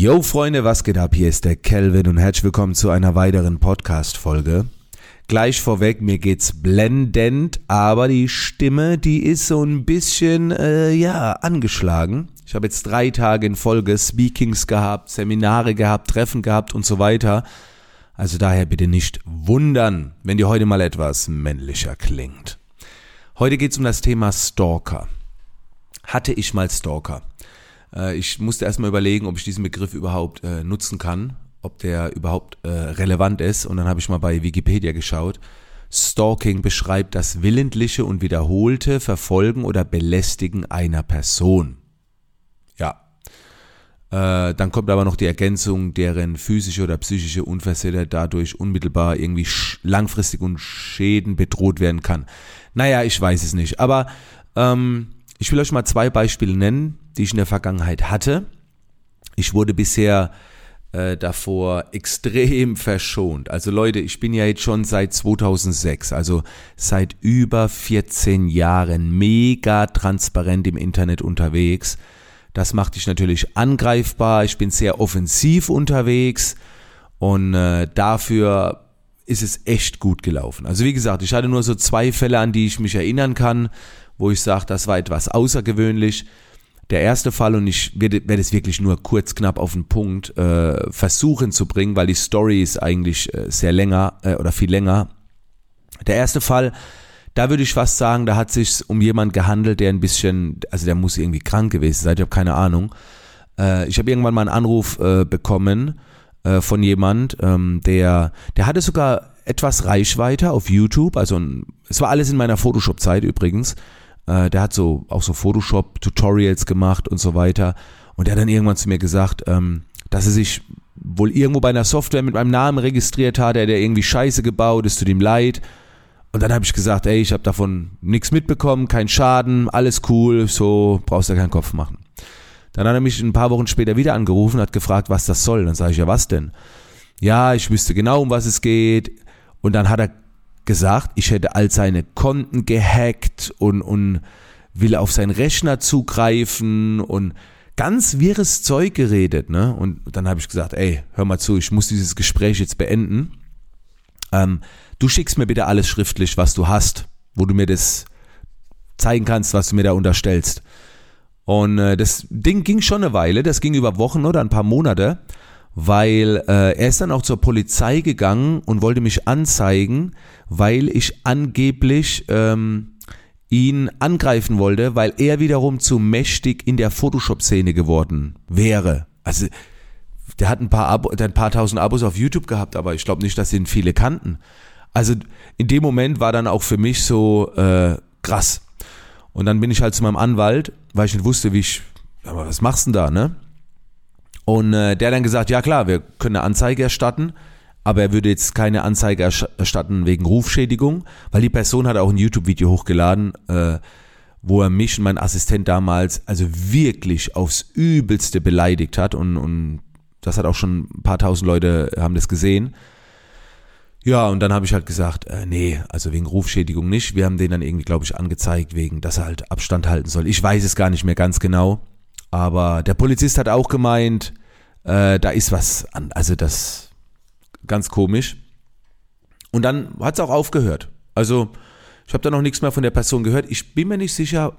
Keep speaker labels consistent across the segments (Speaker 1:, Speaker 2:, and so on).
Speaker 1: Yo Freunde, was geht ab? Hier ist der Kelvin und herzlich willkommen zu einer weiteren Podcast-Folge. Gleich vorweg, mir geht's blendend, aber die Stimme, die ist so ein bisschen, äh, ja, angeschlagen. Ich habe jetzt drei Tage in Folge Speakings gehabt, Seminare gehabt, Treffen gehabt und so weiter. Also daher bitte nicht wundern, wenn die heute mal etwas männlicher klingt. Heute geht's um das Thema Stalker. Hatte ich mal Stalker? Äh, ich musste erstmal überlegen, ob ich diesen Begriff überhaupt äh, nutzen kann, ob der überhaupt äh, relevant ist. Und dann habe ich mal bei Wikipedia geschaut. Stalking beschreibt das willentliche und wiederholte Verfolgen oder Belästigen einer Person. Ja. Äh, dann kommt aber noch die Ergänzung, deren physische oder psychische Unversehrtheit dadurch unmittelbar irgendwie langfristig und Schäden bedroht werden kann. Naja, ich weiß es nicht. Aber ähm, ich will euch mal zwei Beispiele nennen, die ich in der Vergangenheit hatte. Ich wurde bisher äh, davor extrem verschont. Also Leute, ich bin ja jetzt schon seit 2006, also seit über 14 Jahren mega transparent im Internet unterwegs. Das macht dich natürlich angreifbar. Ich bin sehr offensiv unterwegs und äh, dafür ist es echt gut gelaufen. Also wie gesagt, ich hatte nur so zwei Fälle, an die ich mich erinnern kann, wo ich sage, das war etwas außergewöhnlich der erste Fall, und ich werde, es wirklich nur kurz knapp auf den Punkt äh, versuchen zu bringen, weil die Story ist eigentlich äh, sehr länger äh, oder viel länger. Der erste Fall, da würde ich fast sagen, da hat sich um jemand gehandelt, der ein bisschen, also der muss irgendwie krank gewesen sein, ich habe keine Ahnung. Äh, ich habe irgendwann mal einen Anruf äh, bekommen äh, von jemand, ähm, der, der hatte sogar etwas Reichweite auf YouTube, also ein, es war alles in meiner Photoshop-Zeit übrigens. Äh, der hat so auch so Photoshop-Tutorials gemacht und so weiter. Und der hat dann irgendwann zu mir gesagt, ähm, dass er sich wohl irgendwo bei einer Software mit meinem Namen registriert hat, der hat irgendwie Scheiße gebaut, es tut ihm leid. Und dann habe ich gesagt, ey, ich habe davon nichts mitbekommen, kein Schaden, alles cool, so brauchst du keinen Kopf machen. Dann hat er mich ein paar Wochen später wieder angerufen, hat gefragt, was das soll. Dann sage ich, ja, was denn? Ja, ich wüsste genau, um was es geht. Und dann hat er gesagt, ich hätte all seine Konten gehackt und, und will auf seinen Rechner zugreifen und ganz wirres Zeug geredet, ne? Und dann habe ich gesagt, ey, hör mal zu, ich muss dieses Gespräch jetzt beenden. Ähm, du schickst mir bitte alles schriftlich, was du hast, wo du mir das zeigen kannst, was du mir da unterstellst. Und äh, das Ding ging schon eine Weile, das ging über Wochen oder ein paar Monate weil äh, er ist dann auch zur Polizei gegangen und wollte mich anzeigen, weil ich angeblich ähm, ihn angreifen wollte, weil er wiederum zu mächtig in der Photoshop-Szene geworden wäre. Also der hat ein paar, Abo, der hat ein paar tausend Abos auf YouTube gehabt, aber ich glaube nicht, dass ihn viele kannten. Also in dem Moment war dann auch für mich so äh, krass. Und dann bin ich halt zu meinem Anwalt, weil ich nicht wusste, wie ich, aber was machst du denn da, ne? Und äh, der hat dann gesagt, ja klar, wir können eine Anzeige erstatten, aber er würde jetzt keine Anzeige erstatten wegen Rufschädigung, weil die Person hat auch ein YouTube-Video hochgeladen, äh, wo er mich und meinen Assistent damals also wirklich aufs Übelste beleidigt hat und, und das hat auch schon ein paar tausend Leute haben das gesehen. Ja, und dann habe ich halt gesagt, äh, nee, also wegen Rufschädigung nicht. Wir haben den dann irgendwie, glaube ich, angezeigt, wegen, dass er halt Abstand halten soll. Ich weiß es gar nicht mehr ganz genau. Aber der Polizist hat auch gemeint, äh, da ist was an. Also das ganz komisch. Und dann hat es auch aufgehört. Also ich habe da noch nichts mehr von der Person gehört. Ich bin mir nicht sicher,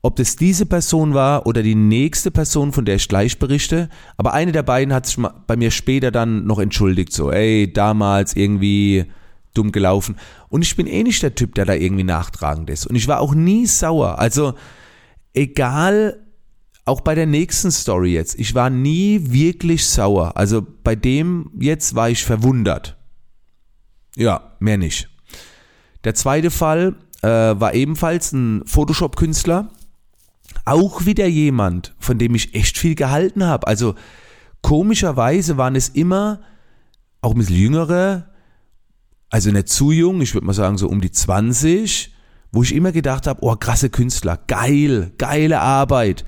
Speaker 1: ob das diese Person war oder die nächste Person, von der ich gleich berichte. Aber eine der beiden hat sich bei mir später dann noch entschuldigt. So, ey, damals irgendwie dumm gelaufen. Und ich bin eh nicht der Typ, der da irgendwie nachtragend ist. Und ich war auch nie sauer. Also egal, auch bei der nächsten Story jetzt, ich war nie wirklich sauer. Also bei dem jetzt war ich verwundert. Ja, mehr nicht. Der zweite Fall äh, war ebenfalls ein Photoshop-Künstler. Auch wieder jemand, von dem ich echt viel gehalten habe. Also komischerweise waren es immer auch ein bisschen jüngere, also nicht zu jung, ich würde mal sagen so um die 20, wo ich immer gedacht habe, oh krasse Künstler, geil, geile Arbeit.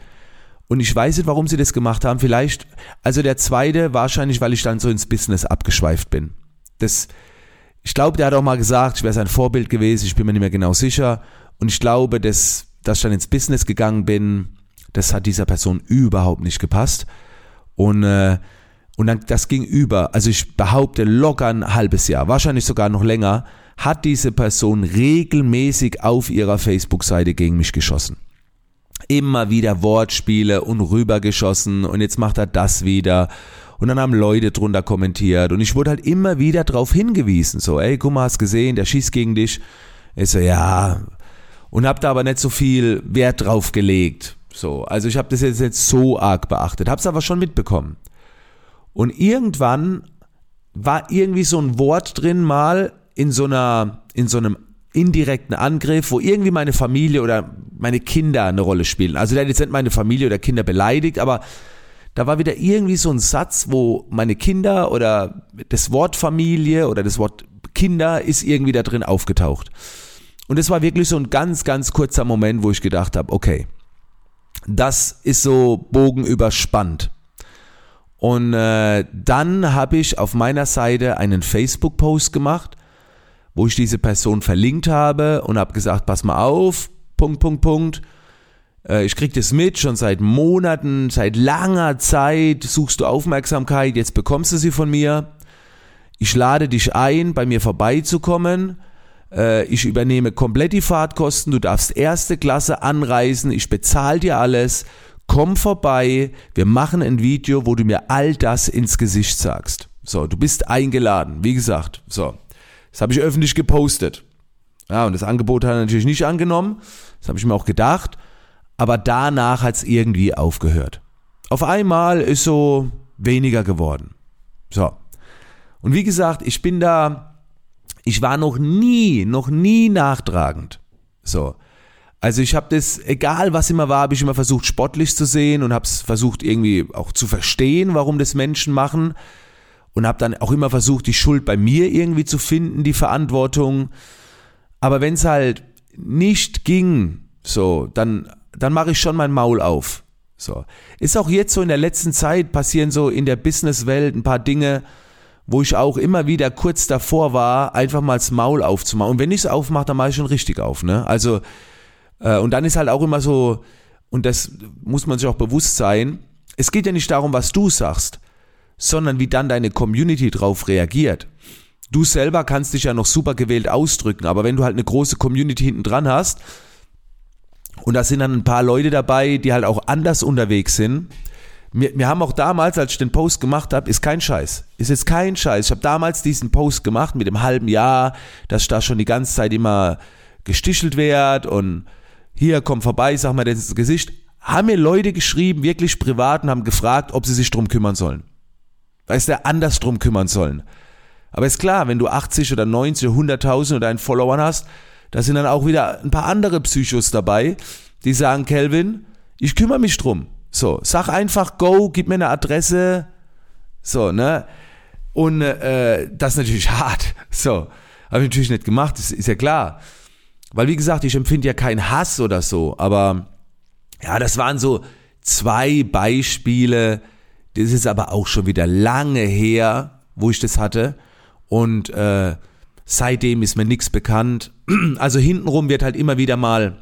Speaker 1: Und ich weiß nicht, warum sie das gemacht haben. Vielleicht, also der zweite, wahrscheinlich, weil ich dann so ins Business abgeschweift bin. Das, ich glaube, der hat auch mal gesagt, ich wäre sein Vorbild gewesen, ich bin mir nicht mehr genau sicher. Und ich glaube, dass, dass ich dann ins Business gegangen bin, das hat dieser Person überhaupt nicht gepasst. Und, äh, und dann das ging über. Also ich behaupte locker ein halbes Jahr, wahrscheinlich sogar noch länger, hat diese Person regelmäßig auf ihrer Facebook-Seite gegen mich geschossen. Immer wieder Wortspiele und rübergeschossen und jetzt macht er das wieder. Und dann haben Leute drunter kommentiert und ich wurde halt immer wieder darauf hingewiesen, so, ey, guck mal, hast gesehen, der schießt gegen dich. Ich so, ja. Und hab da aber nicht so viel Wert drauf gelegt. So, also ich habe das jetzt nicht so arg beachtet, hab's aber schon mitbekommen. Und irgendwann war irgendwie so ein Wort drin mal in so einer, in so einem indirekten Angriff, wo irgendwie meine Familie oder meine Kinder eine Rolle spielen. Also der hat jetzt nicht meine Familie oder Kinder beleidigt, aber da war wieder irgendwie so ein Satz, wo meine Kinder oder das Wort Familie oder das Wort Kinder ist irgendwie da drin aufgetaucht. Und es war wirklich so ein ganz, ganz kurzer Moment, wo ich gedacht habe, okay, das ist so Bogen überspannt. Und äh, dann habe ich auf meiner Seite einen Facebook-Post gemacht, wo ich diese Person verlinkt habe und habe gesagt, pass mal auf, Punkt, Punkt, Punkt. Äh, ich krieg das mit, schon seit Monaten, seit langer Zeit suchst du Aufmerksamkeit, jetzt bekommst du sie von mir. Ich lade dich ein, bei mir vorbeizukommen. Äh, ich übernehme komplett die Fahrtkosten, du darfst erste Klasse anreisen, ich bezahle dir alles komm vorbei, wir machen ein Video, wo du mir all das ins Gesicht sagst. So, du bist eingeladen, wie gesagt. So, das habe ich öffentlich gepostet. Ja, und das Angebot hat er natürlich nicht angenommen. Das habe ich mir auch gedacht. Aber danach hat es irgendwie aufgehört. Auf einmal ist so weniger geworden. So. Und wie gesagt, ich bin da, ich war noch nie, noch nie nachtragend. So. Also ich habe das, egal was immer war, habe ich immer versucht sportlich zu sehen und habe es versucht irgendwie auch zu verstehen, warum das Menschen machen und habe dann auch immer versucht, die Schuld bei mir irgendwie zu finden, die Verantwortung. Aber wenn es halt nicht ging, so, dann dann mache ich schon mein Maul auf. So. Ist auch jetzt so in der letzten Zeit passieren so in der Businesswelt ein paar Dinge, wo ich auch immer wieder kurz davor war, einfach mal das Maul aufzumachen. Und wenn ich es aufmache, dann mache ich schon richtig auf, ne? Also äh, und dann ist halt auch immer so, und das muss man sich auch bewusst sein, es geht ja nicht darum, was du sagst, sondern wie dann deine Community drauf reagiert. Du selber kannst dich ja noch super gewählt ausdrücken, aber wenn du halt eine große Community hinten dran hast und da sind dann ein paar Leute dabei, die halt auch anders unterwegs sind, wir, wir haben auch damals, als ich den Post gemacht habe, ist kein Scheiß. Ist jetzt kein Scheiß. Ich habe damals diesen Post gemacht mit dem halben Jahr, dass ich da schon die ganze Zeit immer gestichelt werde und hier, komm vorbei, sag mal das Gesicht, haben mir Leute geschrieben, wirklich privat, und haben gefragt, ob sie sich drum kümmern sollen. Weißt du, anders drum kümmern sollen. Aber ist klar, wenn du 80 oder 90 oder 100.000 oder einen Followern hast, da sind dann auch wieder ein paar andere Psychos dabei, die sagen, Kelvin, ich kümmere mich drum. So, sag einfach go, gib mir eine Adresse. So, ne? Und äh, das ist natürlich hart. So, habe ich natürlich nicht gemacht, das ist ja klar. Weil wie gesagt, ich empfinde ja keinen Hass oder so, aber ja, das waren so zwei Beispiele. Das ist aber auch schon wieder lange her, wo ich das hatte. Und äh, seitdem ist mir nichts bekannt. Also hintenrum wird halt immer wieder mal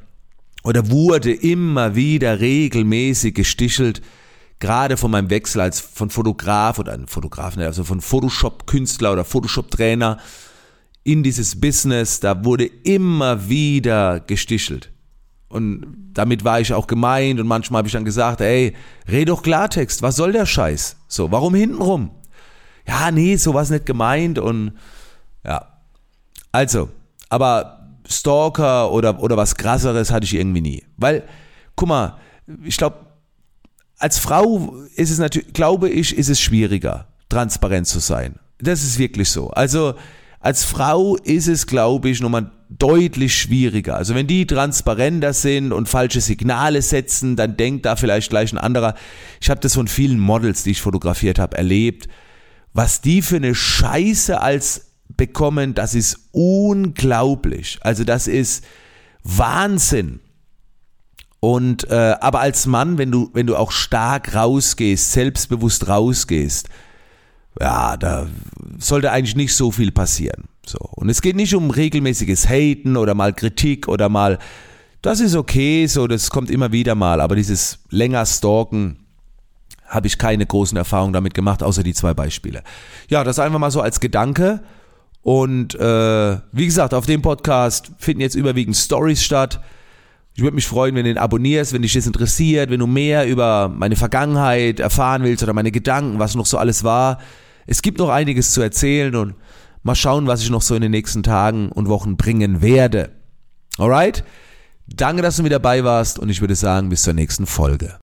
Speaker 1: oder wurde immer wieder regelmäßig gestichelt, gerade von meinem Wechsel als von Fotograf oder ein Fotograf, ne, also von Photoshop-Künstler oder Photoshop-Trainer in dieses Business, da wurde immer wieder gestichelt. Und damit war ich auch gemeint und manchmal habe ich dann gesagt, ey, red doch Klartext, was soll der Scheiß? So, warum hintenrum? Ja, nee, so war es nicht gemeint und ja. Also, aber Stalker oder, oder was krasseres hatte ich irgendwie nie. Weil, guck mal, ich glaube, als Frau ist es natürlich, glaube ich, ist es schwieriger, transparent zu sein. Das ist wirklich so. Also, als Frau ist es, glaube ich, nochmal deutlich schwieriger. Also wenn die transparenter sind und falsche Signale setzen, dann denkt da vielleicht gleich ein anderer. Ich habe das von vielen Models, die ich fotografiert habe, erlebt. Was die für eine Scheiße als bekommen, das ist unglaublich. Also das ist Wahnsinn. Und äh, aber als Mann, wenn du wenn du auch stark rausgehst, selbstbewusst rausgehst, ja, da sollte eigentlich nicht so viel passieren. So. Und es geht nicht um regelmäßiges Haten oder mal Kritik oder mal, das ist okay, so, das kommt immer wieder mal, aber dieses länger Stalken, habe ich keine großen Erfahrungen damit gemacht, außer die zwei Beispiele. Ja, das einfach mal so als Gedanke. Und äh, wie gesagt, auf dem Podcast finden jetzt überwiegend Stories statt. Ich würde mich freuen, wenn du ihn abonnierst, wenn dich das interessiert, wenn du mehr über meine Vergangenheit erfahren willst oder meine Gedanken, was noch so alles war. Es gibt noch einiges zu erzählen und mal schauen, was ich noch so in den nächsten Tagen und Wochen bringen werde. Alright? Danke, dass du mit dabei warst und ich würde sagen, bis zur nächsten Folge.